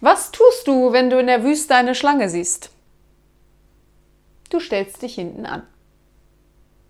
Was tust du, wenn du in der Wüste eine Schlange siehst? Du stellst dich hinten an.